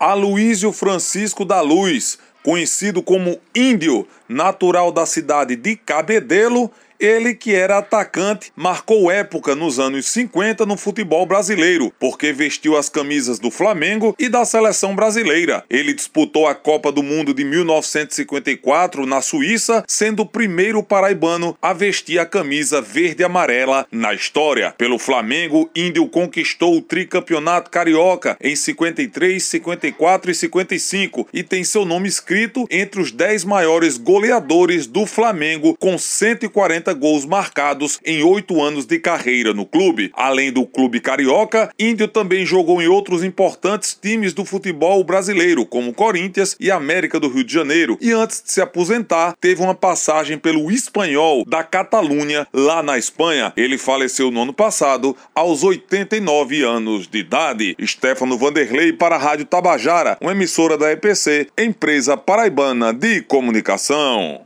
Aloísio Francisco da Luz, conhecido como Índio, natural da cidade de Cabedelo, ele que era atacante, marcou época nos anos 50 no futebol brasileiro, porque vestiu as camisas do Flamengo e da seleção brasileira. Ele disputou a Copa do Mundo de 1954 na Suíça, sendo o primeiro paraibano a vestir a camisa verde e amarela na história. Pelo Flamengo, Índio conquistou o tricampeonato carioca em 53, 54 e 55 e tem seu nome escrito entre os 10 maiores goleadores do Flamengo com 140 gols marcados em oito anos de carreira no clube. Além do clube carioca, Índio também jogou em outros importantes times do futebol brasileiro, como Corinthians e América do Rio de Janeiro. E antes de se aposentar, teve uma passagem pelo Espanhol da Catalunha, lá na Espanha. Ele faleceu no ano passado, aos 89 anos de idade. Stefano Vanderlei para a Rádio Tabajara, uma emissora da EPC, empresa paraibana de comunicação.